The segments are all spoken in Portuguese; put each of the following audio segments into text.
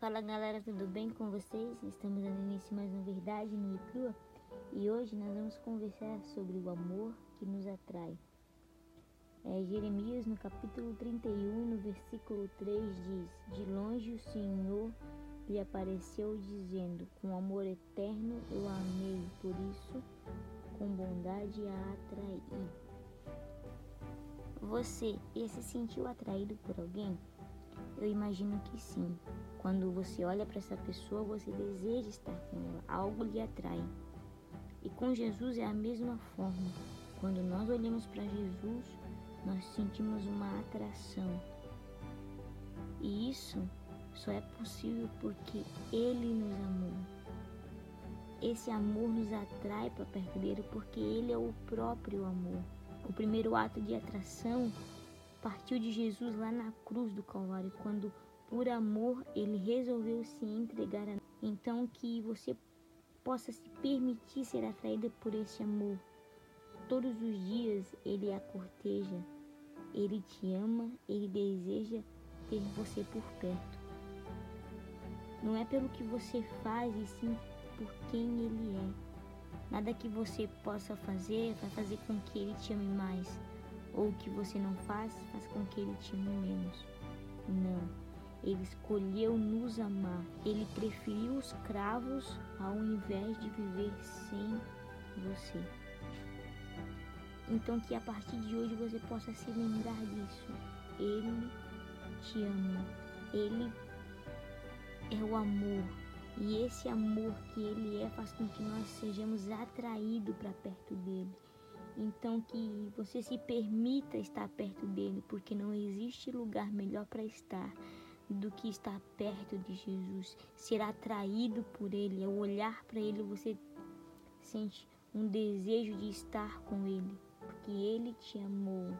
Fala galera, tudo bem com vocês? Estamos dando início mais uma verdade no Icrua e hoje nós vamos conversar sobre o amor que nos atrai. É, Jeremias no capítulo 31, no versículo 3 diz: De longe o Senhor lhe apareceu dizendo: Com amor eterno eu amei, por isso com bondade a atraí. Você já se sentiu atraído por alguém? Eu imagino que sim. Quando você olha para essa pessoa, você deseja estar com ela, algo lhe atrai. E com Jesus é a mesma forma. Quando nós olhamos para Jesus, nós sentimos uma atração. E isso só é possível porque Ele nos amou. Esse amor nos atrai para perto dele porque Ele é o próprio amor. O primeiro ato de atração partiu de Jesus lá na cruz do Calvário, quando por amor ele resolveu se entregar a Então que você possa se permitir ser atraída por esse amor. Todos os dias ele a corteja, ele te ama, ele deseja ter você por perto. Não é pelo que você faz, e sim por quem ele é. Nada que você possa fazer vai fazer com que ele te ame mais ou o que você não faz, faz com que ele te ame menos. Não. Ele escolheu nos amar. Ele preferiu os cravos ao invés de viver sem você. Então que a partir de hoje você possa se lembrar disso. Ele te ama. Ele é o amor. E esse amor que ele é faz com que nós sejamos atraídos para perto dele. Então que você se permita estar perto dele, porque não existe lugar melhor para estar do que estar perto de Jesus, ser atraído por ele, ao olhar para ele você sente um desejo de estar com ele, porque ele te amou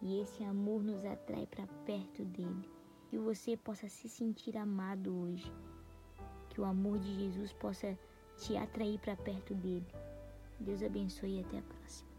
e esse amor nos atrai para perto dele. Que você possa se sentir amado hoje, que o amor de Jesus possa te atrair para perto dele. Deus abençoe e até a próxima.